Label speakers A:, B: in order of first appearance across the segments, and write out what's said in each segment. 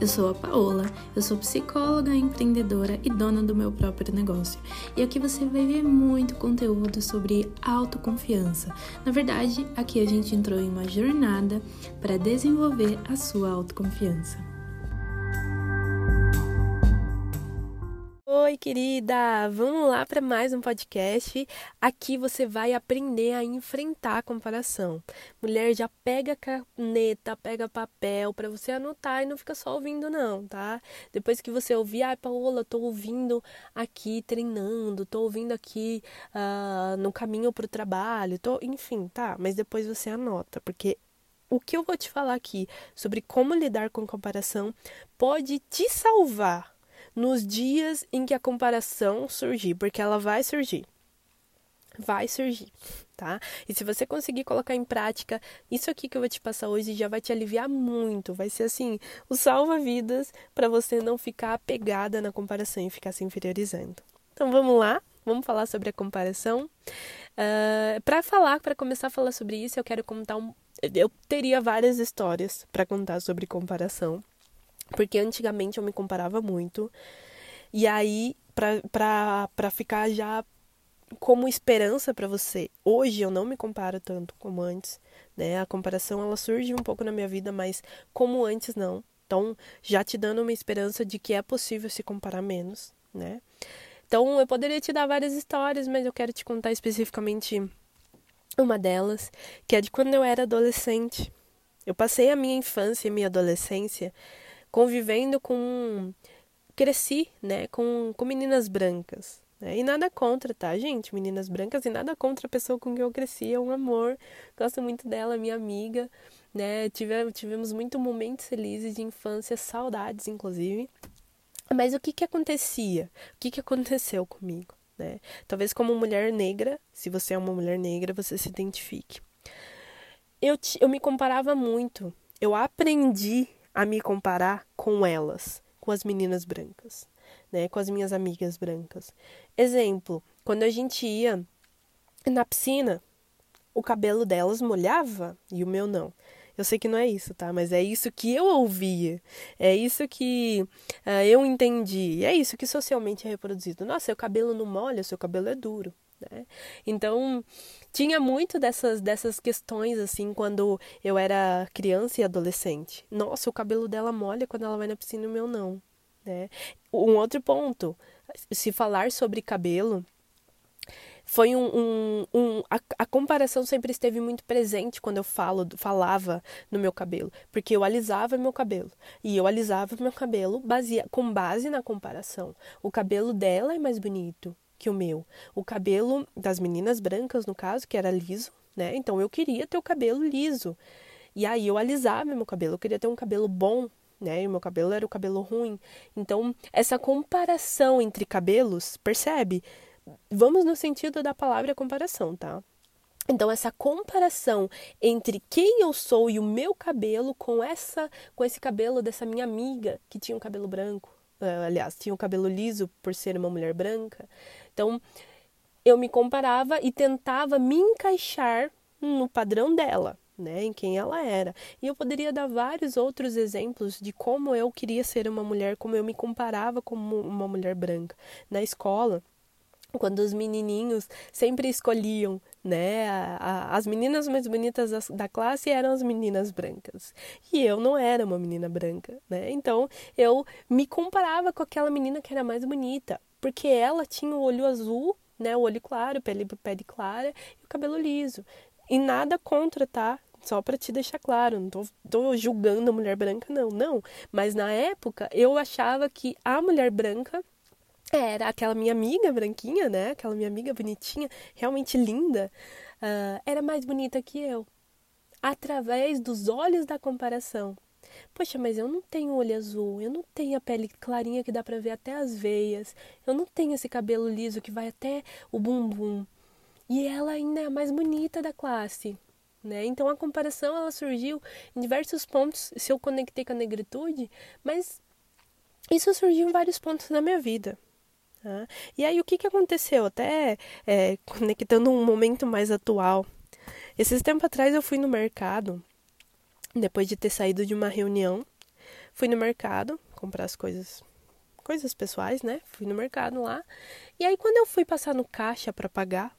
A: Eu sou a Paola, eu sou psicóloga, empreendedora e dona do meu próprio negócio. E aqui você vai ver muito conteúdo sobre autoconfiança. Na verdade, aqui a gente entrou em uma jornada para desenvolver a sua autoconfiança.
B: Oi, querida! Vamos lá para mais um podcast. Aqui você vai aprender a enfrentar a comparação. Mulher, já pega caneta, pega papel para você anotar e não fica só ouvindo, não, tá? Depois que você ouvir, ai, ah, Paola, tô ouvindo aqui treinando, tô ouvindo aqui uh, no caminho pro trabalho, tô, enfim, tá? Mas depois você anota, porque o que eu vou te falar aqui sobre como lidar com comparação pode te salvar nos dias em que a comparação surgir, porque ela vai surgir. Vai surgir, tá? E se você conseguir colocar em prática isso aqui que eu vou te passar hoje, já vai te aliviar muito. Vai ser assim, o salva-vidas para você não ficar apegada na comparação e ficar se inferiorizando. Então vamos lá, vamos falar sobre a comparação. Uh, ah, para falar, para começar a falar sobre isso, eu quero contar um. Eu teria várias histórias para contar sobre comparação. Porque antigamente eu me comparava muito. E aí, pra, pra, pra ficar já como esperança para você, hoje eu não me comparo tanto como antes, né? A comparação ela surge um pouco na minha vida, mas como antes não. Então, já te dando uma esperança de que é possível se comparar menos, né? Então, eu poderia te dar várias histórias, mas eu quero te contar especificamente uma delas, que é de quando eu era adolescente. Eu passei a minha infância e minha adolescência convivendo com. Cresci, né, com, com meninas brancas. Né? E nada contra, tá, gente? Meninas brancas e nada contra a pessoa com quem eu cresci. É um amor. Gosto muito dela, minha amiga. Né? Tive, tivemos muitos momentos felizes de infância, saudades, inclusive. Mas o que que acontecia? O que que aconteceu comigo? Né? Talvez como mulher negra, se você é uma mulher negra, você se identifique. Eu, eu me comparava muito. Eu aprendi a me comparar com elas, com as meninas brancas, né, com as minhas amigas brancas. Exemplo, quando a gente ia na piscina, o cabelo delas molhava e o meu não. Eu sei que não é isso, tá? Mas é isso que eu ouvia. É isso que uh, eu entendi. É isso que socialmente é reproduzido. Nossa, seu cabelo não molha, seu cabelo é duro. Né? Então, tinha muito dessas, dessas questões, assim, quando eu era criança e adolescente. Nossa, o cabelo dela molha quando ela vai na piscina e o meu não. Né? Um outro ponto, se falar sobre cabelo, foi um, um, um a, a, comparação sempre esteve muito presente quando eu falo falava no meu cabelo porque eu alisava meu cabelo e eu alisava meu cabelo baseia, com base na comparação o cabelo dela é mais bonito que o meu. O cabelo das meninas brancas, no caso, que era liso, né? Então eu queria ter o cabelo liso. E aí eu alisava meu cabelo, eu queria ter um cabelo bom, né? E o meu cabelo era o cabelo ruim. Então, essa comparação entre cabelos, percebe? Vamos no sentido da palavra comparação, tá? Então essa comparação entre quem eu sou e o meu cabelo com essa com esse cabelo dessa minha amiga que tinha um cabelo branco, aliás, tinha um cabelo liso por ser uma mulher branca, então, eu me comparava e tentava me encaixar no padrão dela, né, em quem ela era. E eu poderia dar vários outros exemplos de como eu queria ser uma mulher, como eu me comparava como uma mulher branca. Na escola, quando os menininhos sempre escolhiam, né, a, a, as meninas mais bonitas da, da, classe eram as meninas brancas e eu não era uma menina branca, né? Então eu me comparava com aquela menina que era mais bonita porque ela tinha o olho azul, né, o olho claro, pele, pele clara e o cabelo liso. E nada contra, tá? Só para te deixar claro, não tô, tô julgando a mulher branca, não, não. Mas na época eu achava que a mulher branca era aquela minha amiga branquinha, né? Aquela minha amiga bonitinha, realmente linda, uh, era mais bonita que eu. Através dos olhos da comparação. Poxa, mas eu não tenho olho azul, eu não tenho a pele clarinha que dá para ver até as veias, eu não tenho esse cabelo liso que vai até o bumbum. E ela ainda é a mais bonita da classe. Né? Então a comparação ela surgiu em diversos pontos, se eu conectei com a negritude, mas isso surgiu em vários pontos da minha vida. Tá? E aí o que, que aconteceu? Até é, conectando um momento mais atual. Esses tempos atrás eu fui no mercado depois de ter saído de uma reunião fui no mercado comprar as coisas, coisas pessoais, né? Fui no mercado lá. E aí quando eu fui passar no caixa para pagar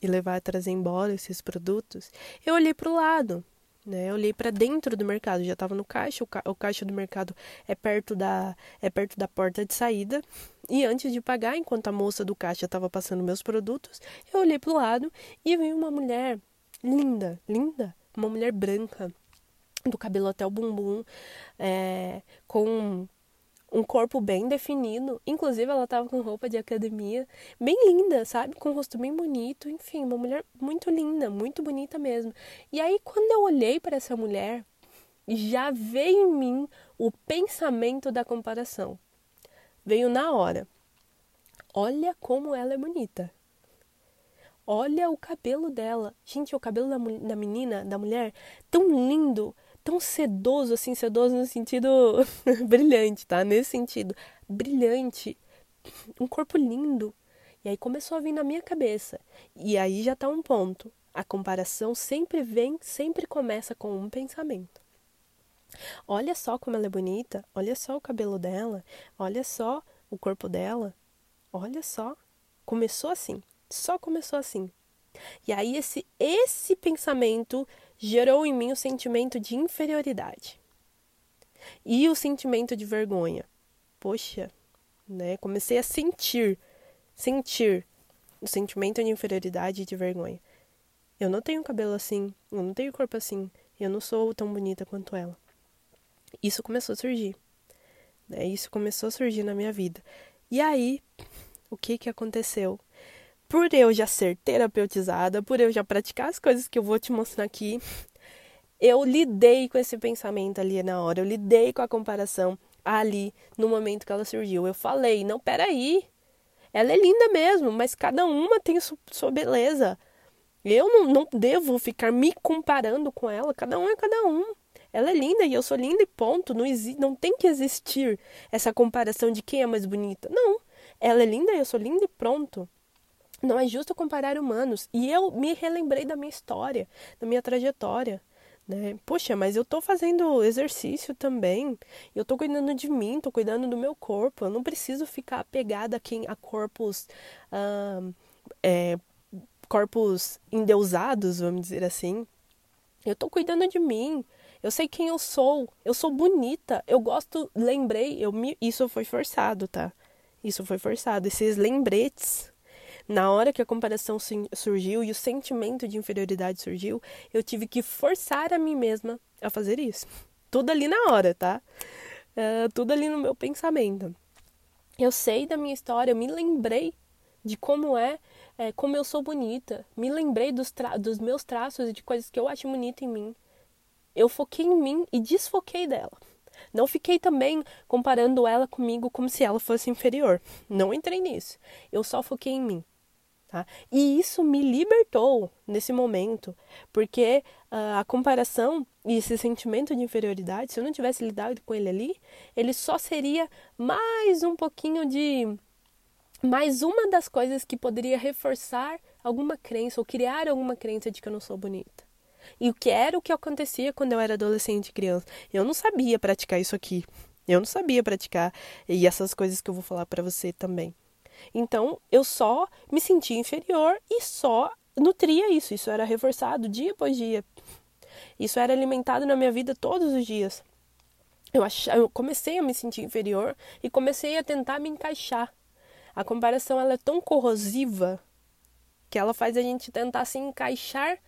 B: e levar trazer embora esses produtos, eu olhei para o lado. Né, eu olhei para dentro do mercado, já estava no caixa, o, ca o caixa do mercado é perto da é perto da porta de saída. E antes de pagar, enquanto a moça do caixa estava passando meus produtos, eu olhei para o lado e vi uma mulher linda, linda, uma mulher branca, do cabelo até o bumbum, é, com um corpo bem definido. Inclusive, ela estava com roupa de academia, bem linda, sabe? Com um rosto bem bonito. Enfim, uma mulher muito linda, muito bonita mesmo. E aí, quando eu olhei para essa mulher, já veio em mim o pensamento da comparação. Veio na hora. Olha como ela é bonita. Olha o cabelo dela. Gente, o cabelo da, da menina, da mulher, tão lindo, tão sedoso, assim, sedoso no sentido brilhante, tá? Nesse sentido, brilhante, um corpo lindo. E aí começou a vir na minha cabeça. E aí já tá um ponto. A comparação sempre vem, sempre começa com um pensamento. Olha só como ela é bonita, olha só o cabelo dela, olha só o corpo dela, olha só. Começou assim, só começou assim. E aí esse esse pensamento gerou em mim o sentimento de inferioridade e o sentimento de vergonha. Poxa, né? Comecei a sentir, sentir o sentimento de inferioridade e de vergonha. Eu não tenho cabelo assim, eu não tenho corpo assim, eu não sou tão bonita quanto ela. Isso começou a surgir. Né? Isso começou a surgir na minha vida. E aí, o que que aconteceu? por eu já ser terapeutizada, por eu já praticar as coisas que eu vou te mostrar aqui, eu lidei com esse pensamento ali na hora, eu lidei com a comparação ali no momento que ela surgiu. Eu falei, não, peraí, ela é linda mesmo, mas cada uma tem sua beleza. Eu não, não devo ficar me comparando com ela, cada um é cada um. Ela é linda e eu sou linda e ponto. Não, não tem que existir essa comparação de quem é mais bonita. Não. Ela é linda e eu sou linda e pronto. Não é justo comparar humanos. E eu me relembrei da minha história, da minha trajetória. Né? Poxa, mas eu tô fazendo exercício também. Eu tô cuidando de mim, tô cuidando do meu corpo. Eu não preciso ficar apegada a, quem, a corpos. é, corpos endeusados, vamos dizer assim. Eu tô cuidando de mim. Eu sei quem eu sou. Eu sou bonita. Eu gosto. Lembrei. Eu me, isso foi forçado, tá? Isso foi forçado. Esses lembretes na hora que a comparação surgiu e o sentimento de inferioridade surgiu, eu tive que forçar a mim mesma a fazer isso. Tudo ali na hora, tá? Uh, tudo ali no meu pensamento. Eu sei da minha história, eu me lembrei de como é, é como eu sou bonita. Me lembrei dos, dos meus traços e de coisas que eu acho bonita em mim. Eu foquei em mim e desfoquei dela. Não fiquei também comparando ela comigo como se ela fosse inferior. Não entrei nisso. Eu só foquei em mim. Tá? E isso me libertou nesse momento, porque uh, a comparação e esse sentimento de inferioridade, se eu não tivesse lidado com ele ali, ele só seria mais um pouquinho de. mais uma das coisas que poderia reforçar alguma crença ou criar alguma crença de que eu não sou bonita. E o que era o que acontecia quando eu era adolescente e criança? Eu não sabia praticar isso aqui. Eu não sabia praticar e essas coisas que eu vou falar para você também. Então, eu só me sentia inferior e só nutria isso. Isso era reforçado dia após dia. Isso era alimentado na minha vida todos os dias. Eu, eu comecei a me sentir inferior e comecei a tentar me encaixar. A comparação ela é tão corrosiva que ela faz a gente tentar se encaixar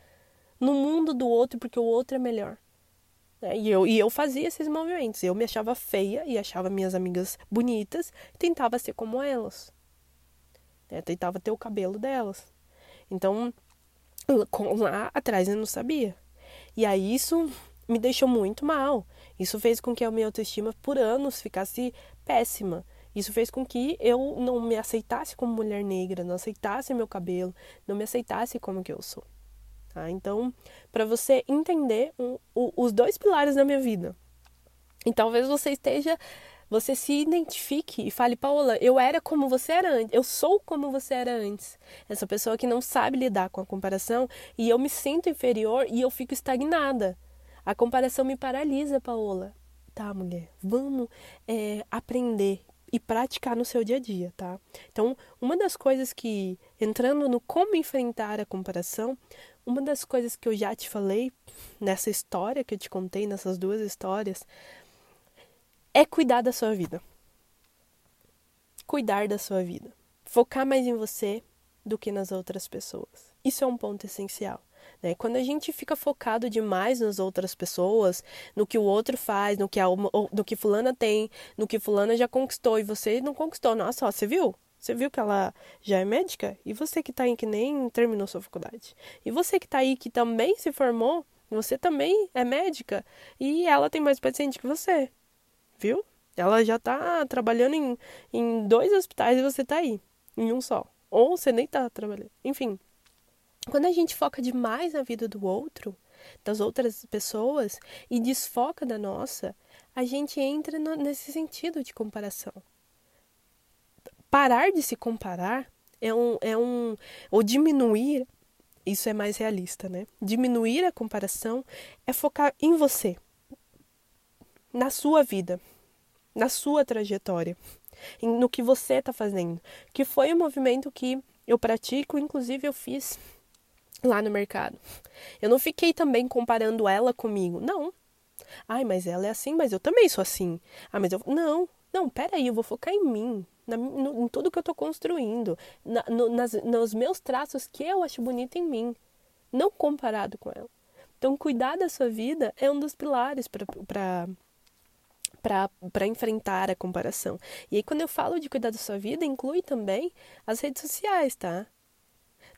B: no mundo do outro porque o outro é melhor. É, e, eu, e eu fazia esses movimentos. Eu me achava feia e achava minhas amigas bonitas e tentava ser como elas. Né? Tentava ter o cabelo delas. Então, lá atrás eu não sabia. E aí isso me deixou muito mal. Isso fez com que a minha autoestima por anos ficasse péssima. Isso fez com que eu não me aceitasse como mulher negra, não aceitasse meu cabelo, não me aceitasse como que eu sou. Tá? Então, para você entender um, um, os dois pilares da minha vida. E talvez você esteja você se identifique e fale, Paola, eu era como você era antes, eu sou como você era antes. Essa pessoa que não sabe lidar com a comparação e eu me sinto inferior e eu fico estagnada. A comparação me paralisa, Paola. exercitar, mulher. Vamos é, aprender e praticar no seu dia a dia, tá? Então, uma das coisas que, entrando no como enfrentar a comparação, uma das coisas que eu já te falei nessa história que eu te contei, nessas duas histórias, é cuidar da sua vida. Cuidar da sua vida. Focar mais em você do que nas outras pessoas. Isso é um ponto essencial. Né? Quando a gente fica focado demais nas outras pessoas, no que o outro faz, no que, a, no que fulana tem, no que fulana já conquistou e você não conquistou. Nossa, ó, você viu? Você viu que ela já é médica? E você que está aí que nem terminou sua faculdade? E você que está aí que também se formou, você também é médica e ela tem mais paciente que você. Viu? Ela já está trabalhando em, em dois hospitais e você está aí, em um só. Ou você nem está trabalhando. Enfim, quando a gente foca demais na vida do outro, das outras pessoas, e desfoca da nossa, a gente entra no, nesse sentido de comparação. Parar de se comparar é um, é um. Ou diminuir, isso é mais realista, né? Diminuir a comparação é focar em você, na sua vida, na sua trajetória, no que você está fazendo. Que foi um movimento que eu pratico, inclusive eu fiz lá no mercado. Eu não fiquei também comparando ela comigo. Não. Ai, mas ela é assim, mas eu também sou assim. Ah, mas eu. Não, não, peraí, eu vou focar em mim, na, no, em tudo que eu tô construindo, na, no, nas, nos meus traços que eu acho bonito em mim, não comparado com ela. Então, cuidar da sua vida é um dos pilares para para enfrentar a comparação. E aí, quando eu falo de cuidar da sua vida, inclui também as redes sociais, tá?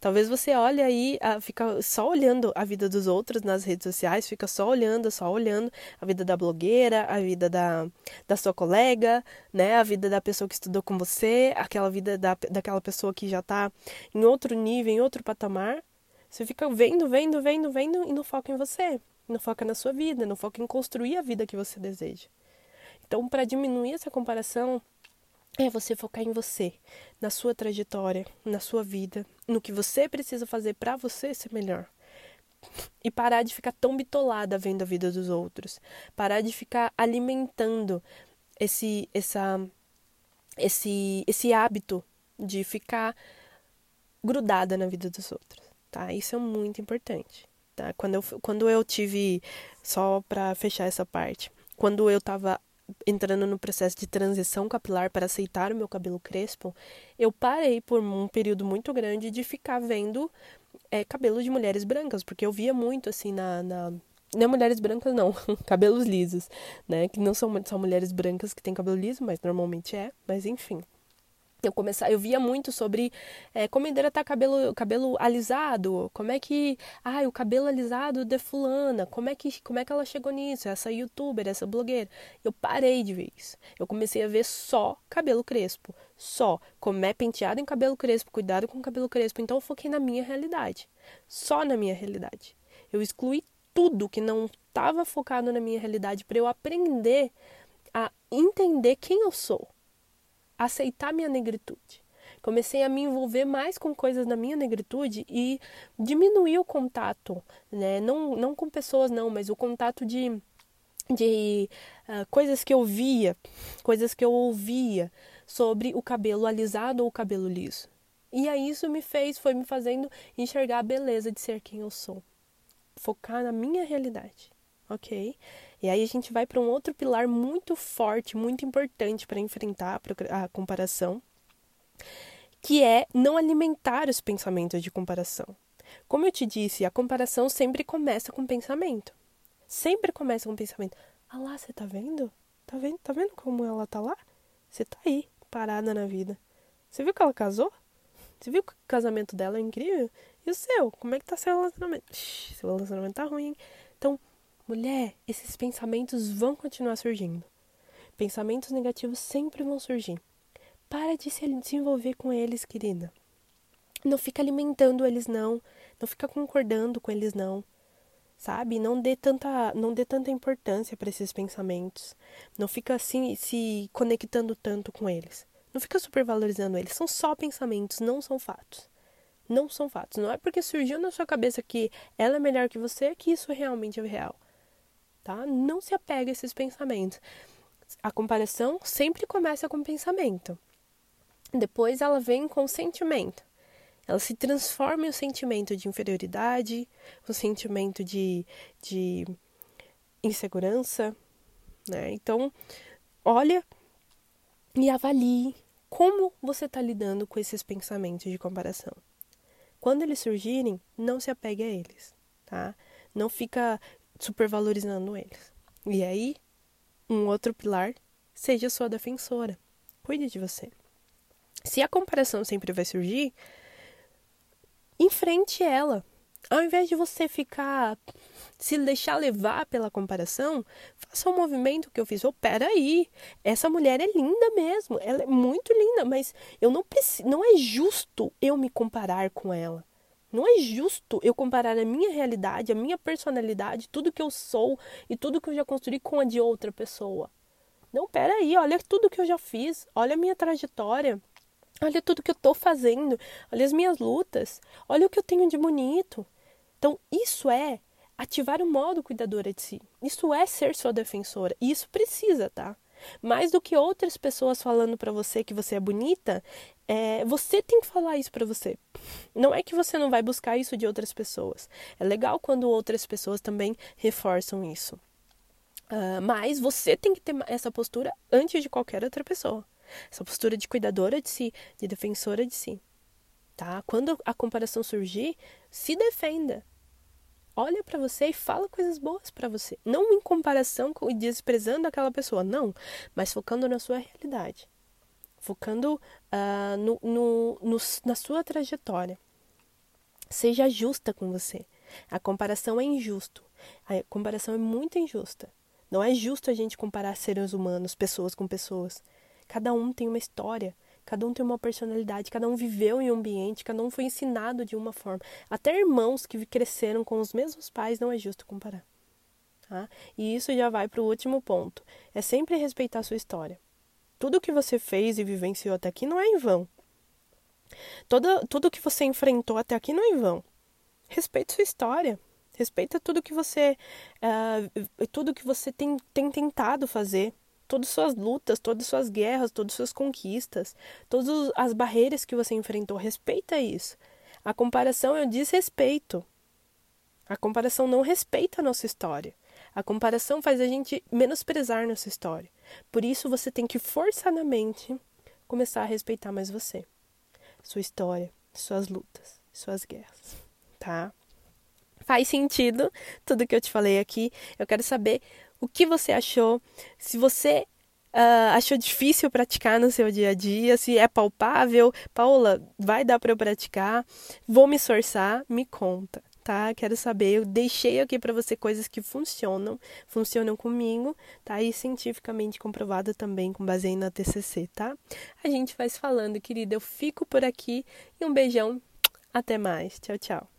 B: Talvez você olhe aí, fica só olhando a vida dos outros nas redes sociais, fica só olhando, só olhando a vida da blogueira, a vida da, da sua colega, né? A vida da pessoa que estudou com você, aquela vida da, daquela pessoa que já está em outro nível, em outro patamar. Você fica vendo, vendo, vendo, vendo e não foca em você, não foca na sua vida, não foca em construir a vida que você deseja. Então, para diminuir essa comparação, é você focar em você, na sua trajetória, na sua vida, no que você precisa fazer para você ser melhor. E parar de ficar tão bitolada vendo a vida dos outros. Parar de ficar alimentando esse essa esse esse hábito de ficar grudada na vida dos outros, tá? Isso é muito importante, tá? Quando eu quando eu tive só para fechar essa parte, quando eu tava entrando no processo de transição capilar para aceitar o meu cabelo crespo, eu parei por um período muito grande de ficar vendo é, cabelo de mulheres brancas, porque eu via muito assim na, na não é mulheres brancas, não, cabelos lisos, né? Que não são só mulheres brancas que têm cabelo liso, mas normalmente é, mas enfim eu começar, eu via muito sobre é, como hidratar cabelo, cabelo alisado, como é que, ah, o cabelo alisado de fulana, como é que, como é que ela chegou nisso, essa youtuber, essa blogueira. Eu parei de ver isso. Eu comecei a ver só cabelo crespo, só como é penteado em cabelo crespo, cuidado com cabelo crespo. Então eu foquei na minha realidade, só na minha realidade. Eu excluí tudo que não estava focado na minha realidade para eu aprender a entender quem eu sou aceitar minha negritude. Comecei a me envolver mais com coisas na minha negritude e diminuir o contato, né? Não, não com pessoas, não, mas o contato de, de uh, coisas que eu via, coisas que eu ouvia sobre o cabelo alisado ou o cabelo liso. E aí isso me fez, foi me fazendo enxergar a beleza de ser quem eu sou. Focar na minha realidade, ok? E aí a gente vai para um outro pilar muito forte, muito importante para enfrentar a comparação, que é não alimentar os pensamentos de comparação. Como eu te disse, a comparação sempre começa com pensamento. Sempre começa com pensamento. Ah lá, você tá vendo? Tá vendo? Tá vendo como ela tá lá? Você tá aí, parada na vida. Você viu que ela casou? Você viu que o casamento dela é incrível? E o seu? Como é que tá seu relacionamento? Ixi, seu relacionamento tá ruim. Então, Mulher, esses pensamentos vão continuar surgindo. Pensamentos negativos sempre vão surgir. Para de se, envolver com eles, querida. Não fica alimentando eles não, não fica concordando com eles não. Sabe? Não dê tanta, não dê tanta importância para esses pensamentos. Não fica assim se conectando tanto com eles. Não fica supervalorizando eles. São só pensamentos, não são fatos. Não são fatos. Não é porque surgiu na sua cabeça que ela é melhor que você que isso realmente é real tá? Não se apega a esses pensamentos. A comparação sempre começa com pensamento. Depois ela vem com sentimento. Ela se transforma em um sentimento de inferioridade, um sentimento de, de insegurança, né? Então, olha e avalie como você está lidando com esses pensamentos de comparação. Quando eles surgirem, não se apegue a eles, tá? Não fica supervalorizando eles. E aí, um outro pilar, seja sua defensora. Cuide de você. Se a comparação sempre vai surgir, enfrente ela. Ao invés de você ficar se deixar levar pela comparação, faça um movimento que eu fiz. Oh, peraí, essa mulher é linda mesmo, ela é muito linda, mas eu não preciso, não é justo eu me comparar com ela. Não é justo eu comparar a minha realidade, a minha personalidade, tudo que eu sou e tudo que eu já construí com a de outra pessoa. Não, peraí, olha tudo que eu já fiz, olha a minha trajetória, olha tudo que eu estou fazendo, olha as minhas lutas, olha o que eu tenho de bonito. Então, isso é ativar o modo cuidadora de si. Isso é ser sua defensora. E isso precisa, tá? Mais do que outras pessoas falando para você que você é bonita, é, você tem que falar isso para você. Não é que você não vai buscar isso de outras pessoas. É legal quando outras pessoas também reforçam isso. Uh, mas você tem que ter essa postura antes de qualquer outra pessoa. Essa postura de cuidadora de si, de defensora de si. Tá? Quando a comparação surgir, se defenda olha para você e fala coisas boas para você. Não em comparação com e desprezando aquela pessoa, não, mas focando na sua realidade. Focando uh, no, no, no, na sua trajetória. Seja justa com você. A comparação é injusto. A comparação é muito injusta. Não é justo a gente comparar seres humanos, pessoas com pessoas. Cada um tem uma história, Cada um tem uma personalidade, cada um viveu em um ambiente, cada um foi ensinado de uma forma. Até irmãos que cresceram com os mesmos pais não é justo comparar. Tá? E isso já vai para o último ponto. É sempre respeitar a sua história. Tudo que você fez e vivenciou até aqui não é em vão. Todo, tudo que você enfrentou até aqui não é em vão. Respeite sua história. Respeita tudo que você, uh, tudo que você tem, tem tentado fazer todas suas lutas, todas suas guerras, todas suas conquistas, todas as barreiras que você enfrentou. Respeita isso. A comparação é o desrespeito. A comparação não respeita a nossa história. A comparação faz a gente menosprezar nossa história. Por isso você tem que forçadamente começar a respeitar mais você, sua história, suas lutas, suas guerras, tá? Faz sentido tudo que eu te falei aqui. Eu quero saber o que você achou, se você uh, achou difícil praticar no seu dia a dia, se é palpável. Paula, vai dar para eu praticar? Vou me esforçar? Me conta. Tá? Quero saber. Eu deixei aqui para você coisas que funcionam, funcionam comigo, tá? E cientificamente comprovada também com base na TCC, tá? A gente vai falando, querida. Eu fico por aqui e um beijão. Até mais. Tchau, tchau.